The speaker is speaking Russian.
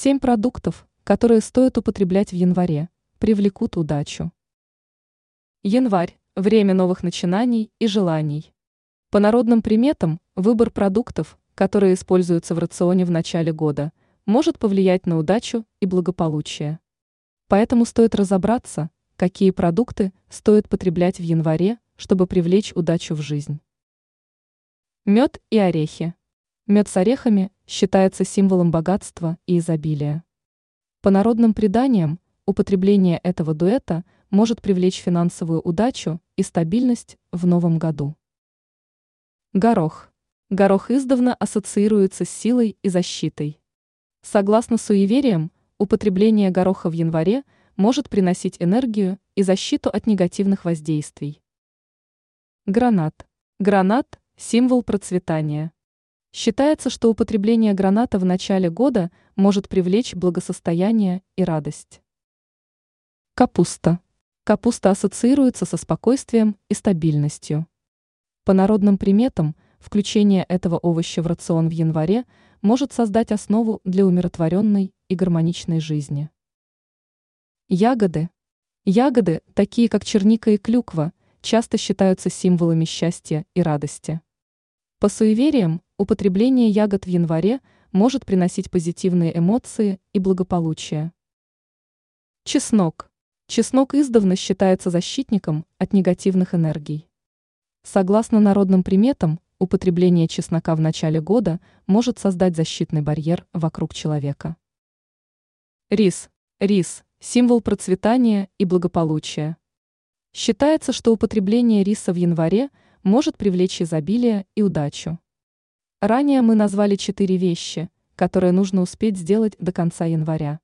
Семь продуктов, которые стоит употреблять в январе, привлекут удачу. Январь – время новых начинаний и желаний. По народным приметам, выбор продуктов, которые используются в рационе в начале года, может повлиять на удачу и благополучие. Поэтому стоит разобраться, какие продукты стоит потреблять в январе, чтобы привлечь удачу в жизнь. Мед и орехи. Мед с орехами считается символом богатства и изобилия. По народным преданиям, употребление этого дуэта может привлечь финансовую удачу и стабильность в новом году. Горох. Горох издавна ассоциируется с силой и защитой. Согласно суевериям, употребление гороха в январе может приносить энергию и защиту от негативных воздействий. Гранат. Гранат – символ процветания. Считается, что употребление граната в начале года может привлечь благосостояние и радость. Капуста. Капуста ассоциируется со спокойствием и стабильностью. По народным приметам, включение этого овоща в рацион в январе может создать основу для умиротворенной и гармоничной жизни. Ягоды. Ягоды, такие как черника и клюква, часто считаются символами счастья и радости. По суевериям, употребление ягод в январе может приносить позитивные эмоции и благополучие. Чеснок. Чеснок издавна считается защитником от негативных энергий. Согласно народным приметам, употребление чеснока в начале года может создать защитный барьер вокруг человека. Рис. Рис – символ процветания и благополучия. Считается, что употребление риса в январе – может привлечь изобилие и удачу. Ранее мы назвали четыре вещи, которые нужно успеть сделать до конца января.